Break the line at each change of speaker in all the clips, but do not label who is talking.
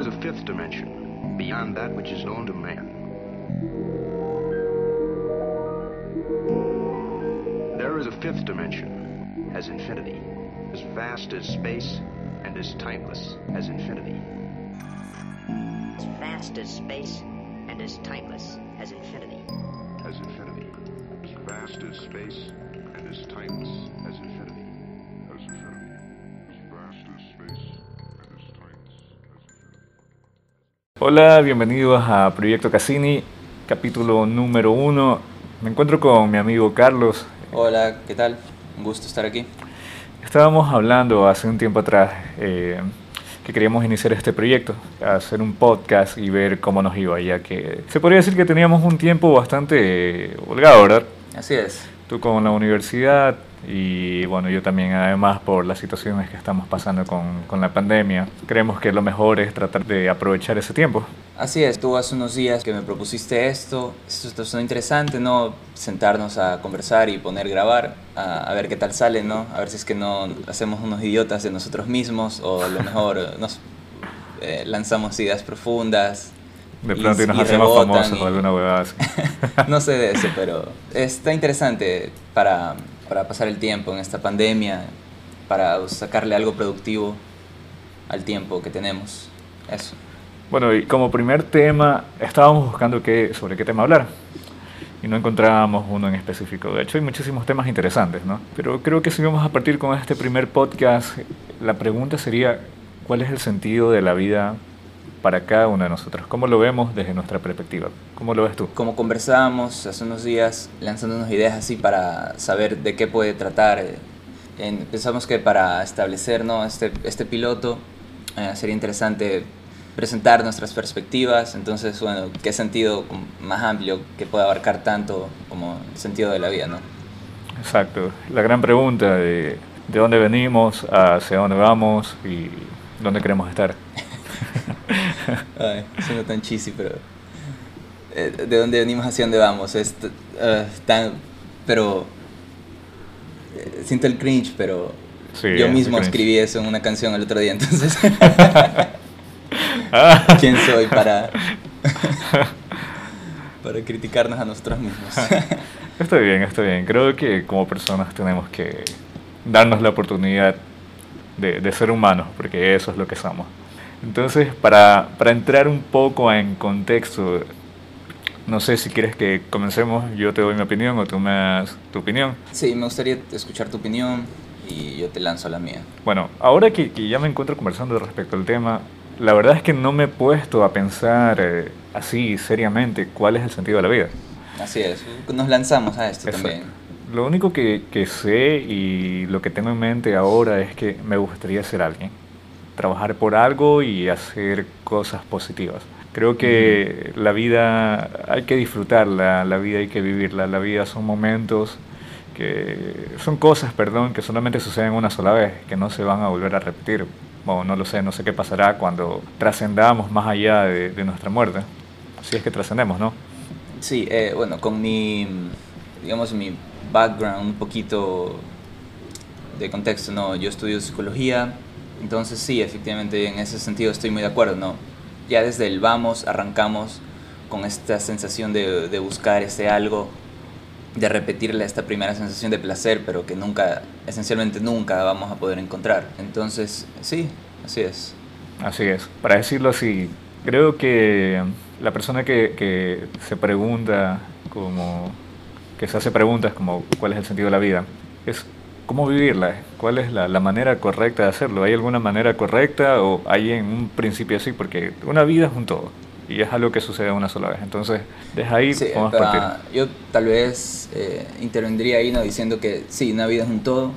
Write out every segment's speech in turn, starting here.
is a fifth dimension, beyond that which is known to man. There is a fifth dimension, as infinity, as vast as space and as timeless as infinity.
as vast as space and as timeless as infinity.
As infinity, as vast as space
Hola, bienvenidos a Proyecto Cassini, capítulo número uno. Me encuentro con mi amigo Carlos.
Hola, ¿qué tal? Un gusto estar aquí.
Estábamos hablando hace un tiempo atrás eh, que queríamos iniciar este proyecto, hacer un podcast y ver cómo nos iba, ya que se podría decir que teníamos un tiempo bastante eh, holgado, ¿verdad?
Así es.
Tú con la universidad y bueno, yo también además por las situaciones que estamos pasando con, con la pandemia. Creemos que lo mejor es tratar de aprovechar ese tiempo.
Así es. Tú hace unos días que me propusiste esto. Esto está sonó interesante, ¿no? Sentarnos a conversar y poner grabar, a, a ver qué tal sale, ¿no? A ver si es que no hacemos unos idiotas de nosotros mismos o a lo mejor nos eh, lanzamos ideas profundas.
De
y-
pronto y nos
y
hacemos famosos
y-
o alguna huevada así.
no sé de eso, pero está interesante para, para pasar el tiempo en esta pandemia, para sacarle algo productivo al tiempo que tenemos. Eso.
Bueno, y como primer tema, estábamos buscando qué, sobre qué tema hablar. Y no encontrábamos uno en específico. De hecho, hay muchísimos temas interesantes, ¿no? Pero creo que si vamos a partir con este primer podcast, la pregunta sería, ¿cuál es el sentido de la vida para cada uno de nosotros? ¿Cómo lo vemos desde nuestra perspectiva? ¿Cómo lo ves tú?
Como conversábamos hace unos días, lanzándonos ideas así para saber de qué puede tratar, eh, en- pensamos que para establecer ¿no? este, este piloto eh, sería interesante presentar nuestras perspectivas, entonces, bueno, qué sentido más amplio que pueda abarcar tanto como el sentido de la vida, ¿no?
Exacto. La gran pregunta de, de dónde venimos, hacia dónde vamos y dónde queremos estar.
Ay, suena tan cheesy, pero... eh, ¿De dónde venimos hacia dónde vamos? Es eh, tan... Pero... eh, siento el cringe, pero...
Sí,
yo mismo escribí eso en una canción el otro día, entonces...
Ah.
¿Quién soy para... para criticarnos a nosotros mismos?
Está bien, está bien. Creo que como personas tenemos que darnos la oportunidad de, de ser humanos, porque eso es lo que somos. Entonces, para, para entrar un poco en contexto, no sé si quieres que comencemos, yo te doy mi opinión o tú me das tu opinión.
sí, me gustaría escuchar tu opinión y yo te lanzo la mía.
Bueno, ahora que, que ya me encuentro conversando respecto al tema, la verdad es que no me he puesto a pensar eh, así seriamente cuál es el sentido de la vida.
Así es, nos lanzamos a esto
Exacto.
también.
Lo único que, que sé y lo que tengo en mente ahora es que me gustaría ser alguien, trabajar por algo y hacer cosas positivas. Creo que la vida hay que disfrutarla, la vida hay que vivirla, la vida son momentos que son cosas, perdón, que solamente suceden una sola vez, que no se van a volver a repetir. Bueno, no lo sé, no sé qué pasará cuando trascendamos más allá de, de nuestra muerte. Si es que trascendemos, ¿no?
Sí, eh, bueno, con mi, digamos, mi background un poquito de contexto, ¿no? Yo estudio psicología, entonces sí, efectivamente, en ese sentido estoy muy de acuerdo, ¿no? Ya desde el vamos arrancamos con esta sensación de, buscar ese algo, de repetirle esta primera sensación de placer, pero que nunca, esencialmente nunca vamos a poder encontrar. Entonces, sí, así es.
Así es. Para decirlo así, creo que la persona que, que se pregunta como que se hace preguntas como cuál es el sentido de la vida, es cómo vivirla, cuál es la, la manera correcta de hacerlo. ¿Hay alguna manera correcta o hay en un principio así? Porque una vida es un todo y es algo que sucede una sola vez. Entonces, desde ahí
Sí,
podemos
pero,
partir.
yo tal vez eh, intervendría ahí ¿no? diciendo que sí, una vida es un todo,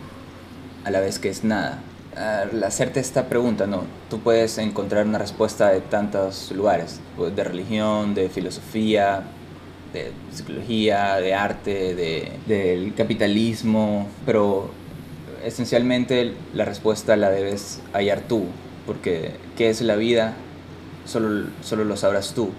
a la vez que es nada. Al hacerte esta pregunta, ¿no? tú puedes encontrar una respuesta de tantos lugares, pues, de religión, de filosofía, de psicología, de arte, de, del capitalismo, pero esencialmente la respuesta la debes hallar tú, porque qué es la vida solo, solo lo sabrás tú.